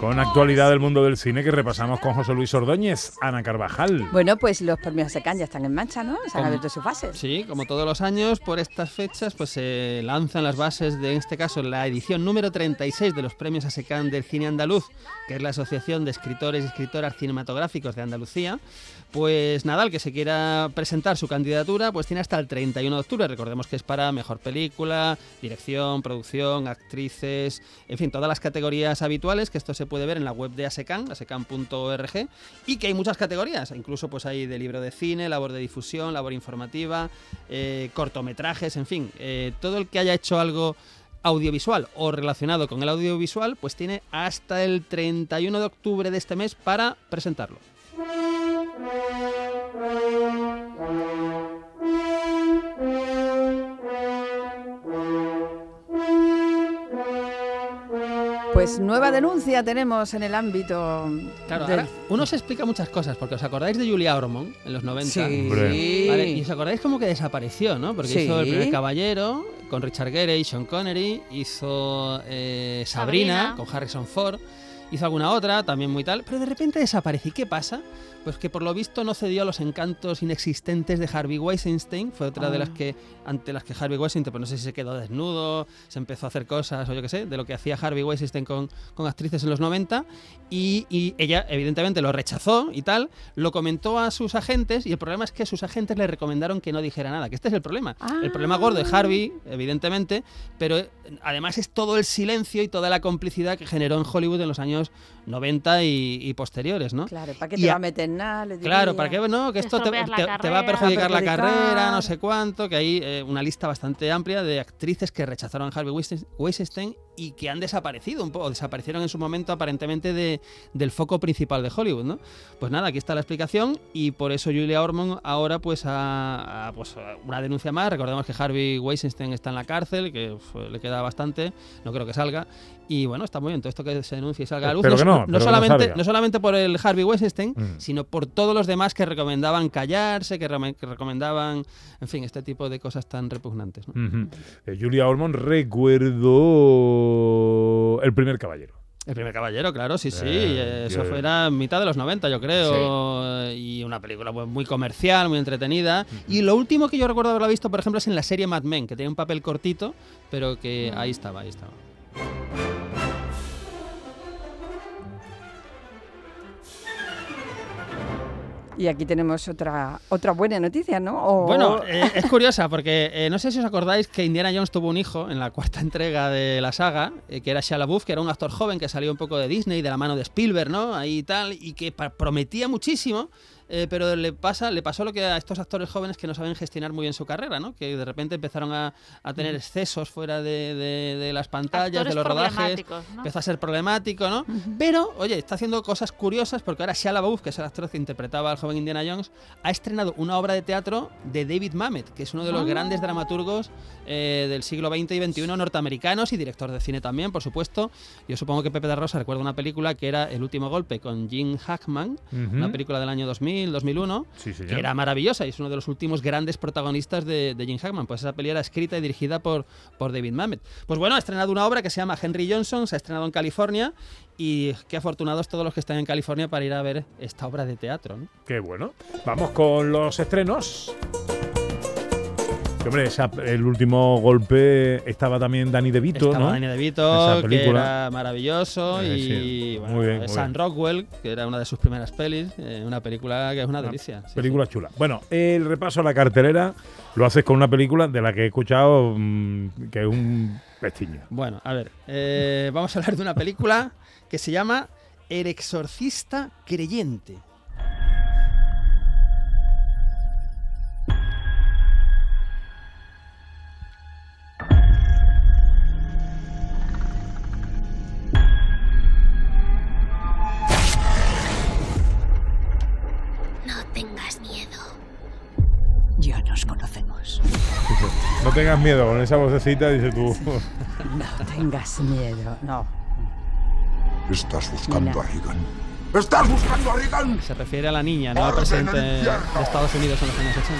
Con actualidad del mundo del cine que repasamos con José Luis Ordóñez, Ana Carvajal. Bueno, pues los premios SECAN ya están en marcha, ¿no? Se han abierto sus fases. Sí, como todos los años, por estas fechas, pues se lanzan las bases de, en este caso, la edición número 36 de los premios ASECAN del cine andaluz, que es la Asociación de Escritores y Escritoras Cinematográficos de Andalucía. Pues Nadal, que se quiera presentar su candidatura, pues tiene hasta el 31 de octubre. Recordemos que es para mejor película, dirección, producción, actrices, en fin, todas las categorías habituales, que esto se puede ver en la web de ASECAN, asecan.org, y que hay muchas categorías, incluso pues hay de libro de cine, labor de difusión, labor informativa, eh, cortometrajes, en fin, eh, todo el que haya hecho algo audiovisual o relacionado con el audiovisual, pues tiene hasta el 31 de octubre de este mes para presentarlo. Pues nueva denuncia tenemos en el ámbito. Claro, del- ahora uno se explica muchas cosas, porque os acordáis de Julia Ormond en los 90. Sí. Vale, y os acordáis como que desapareció, ¿no? Porque Sí. hizo El primer caballero con Richard Gere y Sean Connery, hizo eh, Sabrina, Sabrina. con Harrison Ford, hizo alguna otra, también muy tal, pero de repente desaparece. ¿Y qué pasa? Pues que por lo visto no cedió a los encantos inexistentes de Harvey Weinstein, fue otra de las Ah. que, ante las que Harvey Weinstein, pues no sé si se quedó desnudo, se empezó a hacer cosas o yo qué sé, de lo que hacía Harvey Weinstein con, con actrices en los 90, y, y ella evidentemente lo rechazó y tal, lo comentó a sus agentes y el problema es que sus agentes le recomendaron que no dijera nada, que este es el problema. El problema gordo de Harvey, evidentemente, pero además es todo el silencio y toda la complicidad que generó en Hollywood en los años 90 y, y posteriores, ¿no? Claro, ¿para qué te va a meter nada? Le Claro, para que no, que esto te, te- te va a perjudicar la carrera, no sé cuánto, que hay eh, una lista bastante amplia de actrices que rechazaron a Harvey Weinstein y que han desaparecido un poco, desaparecieron en su momento aparentemente de- del foco principal de Hollywood, ¿no? Pues nada, aquí está la explicación y por eso Julia Ormond ahora pues ha, ha, pues, una denuncia más. Recordemos que Harvey Weinstein está en la cárcel, que uf, le queda bastante, no creo que salga. Y bueno, está muy bien todo esto que se denuncie y salga a la luz. Que no, no, que no solamente, salga. no solamente por el Harvey Weinstein, Mm. sino por todos los demás que recomendaban callarse, que, reme- que recomendaban, en fin, este tipo de cosas tan repugnantes. ¿no? Ujú. Eh, Julia Ormond recuerdo El primer caballero. El primer caballero, claro, sí, sí. Eh, eh, eso fuera en mitad de los 90, yo creo. Y una película pues, muy comercial, muy entretenida. Y lo último que yo recuerdo haberla visto, por ejemplo, es en la serie Mad Men, que tenía un papel cortito, pero que ahí estaba, ahí estaba. Y aquí tenemos otra otra buena noticia, ¿no? Bueno, eh, es curiosa porque eh, no sé si os acordáis que Indiana Jones tuvo un hijo en la cuarta entrega de la saga, eh, que era Shia LaBeouf, que era un actor joven que salió un poco de Disney, de la mano de Spielberg, ¿no? Ahí y tal, y que prometía muchísimo, eh, pero le pasa le pasó lo que a estos actores jóvenes que no saben gestionar muy bien su carrera, ¿no? Que de repente empezaron a, a tener excesos fuera de, de- de las pantallas, Actores de los rodajes. Empezó a ser problemático, ¿no? Pero, oye, está haciendo cosas curiosas porque ahora Shia LaBeouf, que es el actor que interpretaba al joven Indiana Jones, ha estrenado una obra de teatro de David Mamet, que es uno de los Ah. grandes dramaturgos eh, del siglo XX y XXI norteamericanos y director de cine también, por supuesto. Yo supongo que Pepe de Rosa recuerda una película que era El último golpe con Jim Hackman, una película del año 2000, 2001, Sí, señor. que era maravillosa y es uno de los últimos grandes protagonistas de, de Jim Hackman. Pues esa peli era escrita y dirigida por, por David Mamet. Pues bueno, ha estrenado una obra que se llama Henry Johnson, se ha estrenado en California y qué afortunados todos los que están en California para ir a ver esta obra de teatro. ¿no? Qué bueno. Vamos con los estrenos. Que, Hombre, esa- el último golpe estaba también Danny DeVito, Estaba ¿no? Danny DeVito, Esa que era maravilloso, Eh, y sí. bueno, Muy bien, muy Sam bien. Rockwell, que era una de sus primeras pelis, eh, una película que es una Una delicia. sí, Película chula. Bueno, el repaso a la cartelera lo haces con una película de la que he escuchado mm, que es un pestiño. Bueno, a ver, eh, vamos a hablar de una película que se llama El exorcista creyente. Conocemos. No tengas miedo con esa vocecita, dice tú. No tengas miedo. No. Estás buscando Mira. a Reagan. ¡Estás buscando a Reagan! Se refiere a la niña, no al ¡Orden presidente de! Estados Unidos en los años 80.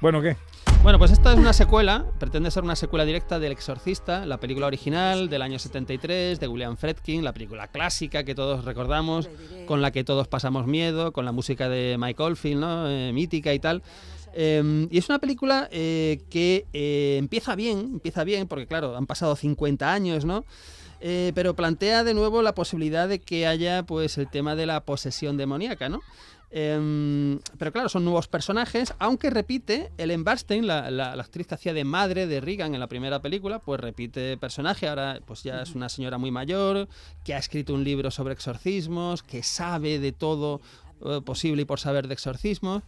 bueno, ¿qué? Bueno, pues esta es una secuela, pretende ser una secuela directa del Exorcista, la película original del año 73 de William Friedkin, la película clásica que todos recordamos, con la que todos pasamos miedo, con la música de Mike Oldfield, ¿no? Eh, mítica y tal. Eh, y es una película eh, que eh, empieza bien, empieza bien, porque claro, han pasado 50 años, ¿no? Eh, pero plantea de nuevo la posibilidad de que haya pues el tema de la posesión demoníaca, ¿no? Em, pero claro, son nuevos personajes, aunque repite Ellen Barstein, la, la- actriz que hacía de madre de Regan en la primera película, pues repite personaje, ahora pues ya es una señora muy mayor, que ha escrito un libro sobre exorcismos, que sabe de todo eh, posible y por saber de exorcismos.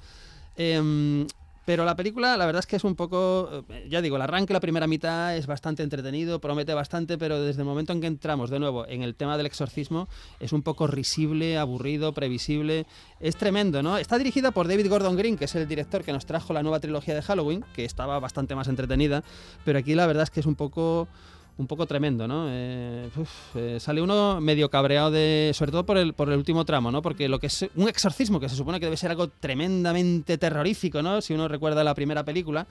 Em, pero la película, la verdad es que es un poco, eh, ya digo, el arranque, la primera mitad es bastante entretenido, promete bastante, pero desde el momento en que entramos de nuevo en el tema del exorcismo, es un poco risible, aburrido, previsible. Es tremendo, ¿no? Está dirigida por David Gordon Green, que es el director que nos trajo la nueva trilogía de Halloween, que estaba bastante más entretenida, pero aquí la verdad es que es un poco un poco tremendo, ¿no? Eh, eh, sale uno medio cabreado de, sobre todo por el, por el último tramo, ¿no? Porque lo que es un exorcismo, que se supone que debe ser algo tremendamente terrorífico, ¿no? Si uno recuerda la primera película,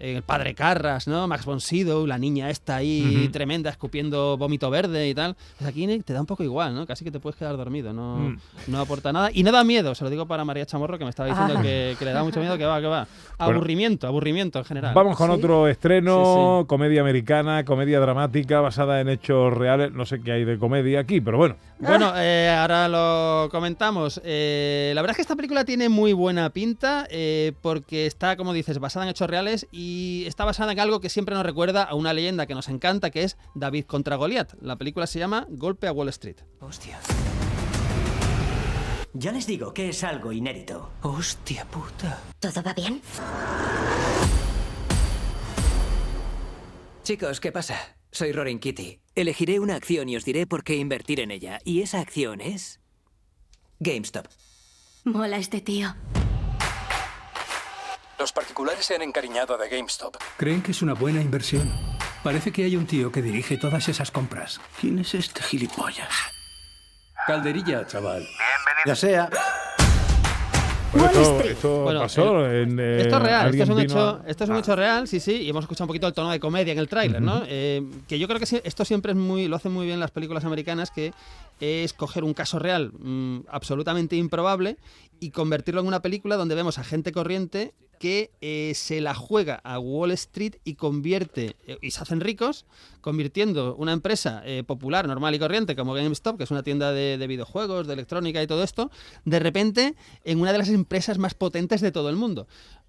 el padre Carras, ¿no? Max von Sydow, la niña esta ahí tremenda escupiendo vómito verde y tal. Pues aquí te da un poco igual, ¿no? Casi que te puedes quedar dormido, no, Mm. no aporta nada. Y no da miedo, se lo digo para María Chamorro, que me estaba diciendo Ah. que, que le da mucho miedo, que va, que va. Bueno. Aburrimiento, aburrimiento en general. Vamos con Sí. otro estreno, Sí, comedia americana, comedia dramática basada en hechos reales. No sé qué hay de comedia aquí, pero bueno. Bueno, eh, ahora lo comentamos. Eh, la verdad es que esta película tiene muy buena pinta eh, porque está, como dices, basada en hechos reales y está basada en algo que siempre nos recuerda a una leyenda que nos encanta, que es David contra Goliat. La película se llama Golpe a Wall Street. Hostia. Ya les digo que es algo inédito. Hostia puta. ¿Todo va bien? Chicos, ¿qué pasa? Soy Rorin Kitty. Elegiré una acción y os diré por qué invertir en ella. Y esa acción es... GameStop. Mola este tío. Los particulares se han encariñado de GameStop. Creen que es una buena inversión. Parece que hay un tío que dirige todas esas compras. ¿Quién es este gilipollas? Calderilla, chaval. Ya sea. Pues esto esto Bueno, pasó en. eh, Esto es real, esto es, un hecho, a- esto es un hecho real, sí, sí, y hemos escuchado un poquito el tono de comedia en el tráiler, ¿no? Eh, que yo creo que esto siempre es muy, lo hacen muy bien las películas americanas, que es coger un caso real mm, absolutamente improbable y convertirlo en una película donde vemos a gente corriente que eh, se la juega a Wall Street y convierte, eh, y se hacen ricos, convirtiendo una empresa eh, popular, normal y corriente como GameStop, que es una tienda de, de videojuegos, de electrónica y todo esto, de repente en una de las empresas más potentes de todo el mundo.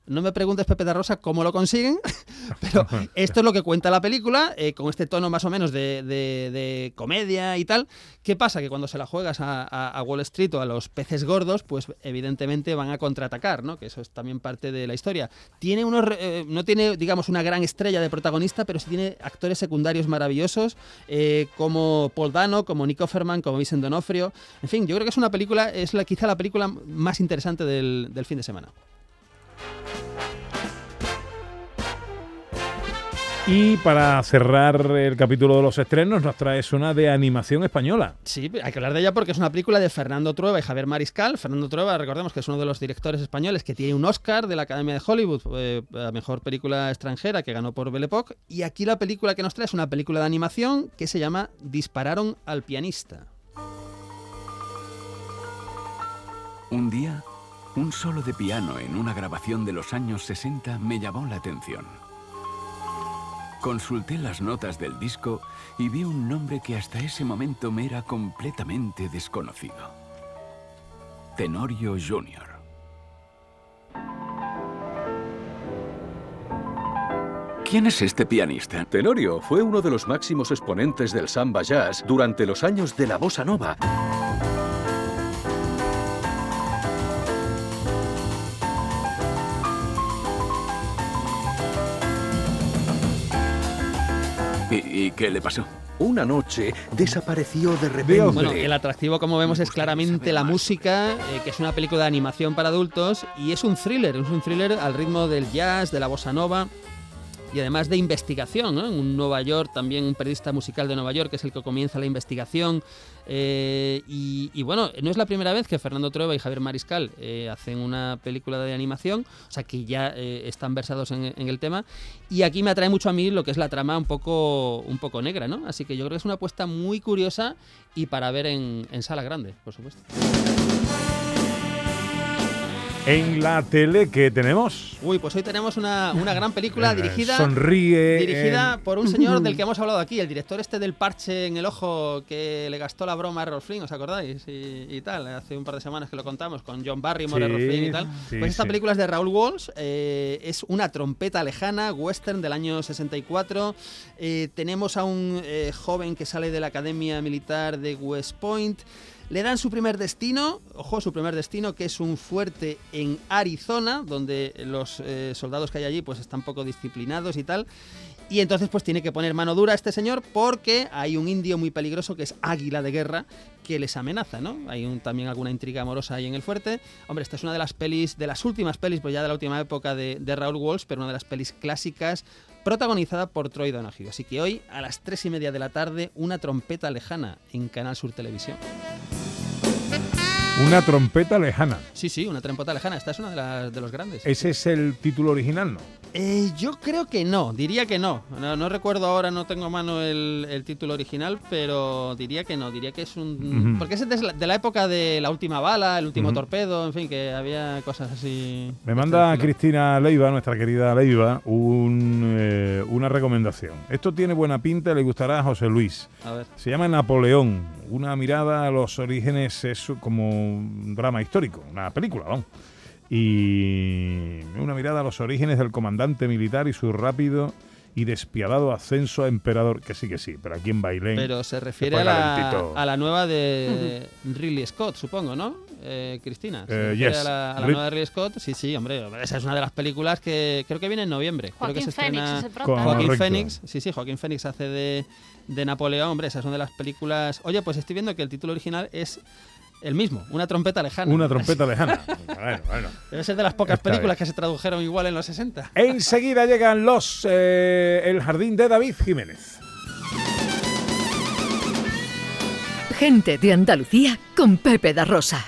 No me preguntes, Pepe da Rosa, cómo lo consiguen, pero esto es lo que cuenta la película, eh, con este tono más o menos de, de- de comedia y tal. ¿Qué pasa? Que cuando se la juegas a, a- a Wall Street o a los peces gordos, pues evidentemente van a contraatacar, ¿no? Que eso es también parte de la historia. Tiene unos, eh, no tiene, digamos, una gran estrella de protagonista, pero sí tiene actores secundarios maravillosos, eh, como Paul Dano, como Nick Offerman, como Vincent D'Onofrio. En fin, yo creo que es una película, es la, quizá la película más interesante del, del fin de semana. Y para cerrar el capítulo de los estrenos, nos traes una de animación española. Sí, hay que hablar de ella porque es una película de Fernando Trueba y Javier Mariscal. Fernando Trueba, recordemos que es uno de los directores españoles que tiene un Oscar de la Academia de Hollywood, eh, a mejor película extranjera que ganó por Belle Époque. Y aquí la película que nos trae es una película de animación que se llama Dispararon al pianista. Un día, un solo de piano en una grabación de los años 60 me llamó la atención. Consulté las notas del disco y vi un nombre que hasta ese momento me era completamente desconocido. Tenorio Jr. ¿Quién es este pianista? Tenorio fue uno de los máximos exponentes del samba jazz durante los años de la bossa nova. ¿Y, qué le pasó? Una noche desapareció de repente. Bueno, el atractivo, como vemos, es claramente la música, eh, que es una película de animación para adultos y es un thriller, es un thriller al ritmo del jazz, de la bossa nova. Y además de investigación, ¿no? Un Nueva York, también un periodista musical de Nueva York que es el que comienza la investigación. eh, y, bueno, no es la primera vez que Fernando Trueba y Javier Mariscal eh, hacen una película de animación, o sea que ya eh, están versados en, en el tema. Y aquí me atrae mucho a mí lo que es la trama un poco, un poco negra, ¿no? Así que yo creo que es una apuesta muy curiosa y para ver en, en sala grande, por supuesto. En la tele que tenemos. Uy, pues hoy tenemos una, una gran película Eh, dirigida. Sonríe. Dirigida eh, por un señor del que hemos hablado aquí, el director este del parche en el ojo que le gastó la broma a Errol Flynn, ¿os acordáis? Y, y tal, hace un par de semanas que lo contamos con John Barrymore, Sí, Errol Flynn y tal. sí, pues esta sí. película es de Raúl Walsh, eh, es una trompeta lejana, western del año 64. Eh, tenemos a un eh, joven que sale de la Academia Militar de West Point. Le dan su primer destino, ojo, su primer destino, que es un fuerte en Arizona, donde los eh, soldados que hay allí pues están poco disciplinados y tal. Y entonces pues tiene que poner mano dura a este señor porque hay un indio muy peligroso que es Águila de Guerra que les amenaza, ¿no? Hay también alguna intriga amorosa ahí en el fuerte. Hombre, esta es una de las pelis, de las últimas pelis, pues ya de la última época de, de Raúl Walsh, pero una de las pelis clásicas protagonizada por Troy Donahue. Así que hoy a las tres y media de la tarde, una trompeta lejana en Canal Sur Televisión. Una trompeta lejana. Sí, sí, una trompeta lejana. Esta es una de, las, de los grandes. Ese es el título original, ¿no? Eh, yo creo que no, diría que no. No, no recuerdo ahora, no tengo a mano el, el título original, pero diría que no, diría que es un... Ujú. Porque es de la, de la época de la última bala, el último torpedo, en fin, que había cosas así... Me manda. Cristina Leiva, nuestra querida Leiva, un, eh, una recomendación. Esto tiene buena pinta, le gustará a José Luis. A ver. Se llama Napoleón, una mirada a los orígenes, es como un drama histórico, una película, vamos. Y una mirada a los orígenes del comandante militar y su rápido y despiadado ascenso a emperador, que sí que sí, pero aquí en Bailén. Pero se refiere a la, calentito. a la nueva de Ridley Scott, supongo, ¿no? Eh, Cristina. ¿Se Eh, yes. a la, a la Rid- nueva de Ridley Scott? Sí, sí, hombre. Esa es una de las películas que creo que viene en noviembre. creo que Joaquín se Fénix estrena ¿no? Joaquín Correcto. Fénix. Sí, sí, Joaquín Fénix hace de, de Napoleón. Hombre, esa es una de las películas. Oye, pues estoy viendo que el título original es el mismo, Una trompeta lejana. Una trompeta lejana. Bueno, bueno. Debe ser de las pocas Está películas bien. que se tradujeron igual en los 60. Enseguida llegan los eh, El Jardín de David Jiménez. Gente de Andalucía con Pepe da Rosa.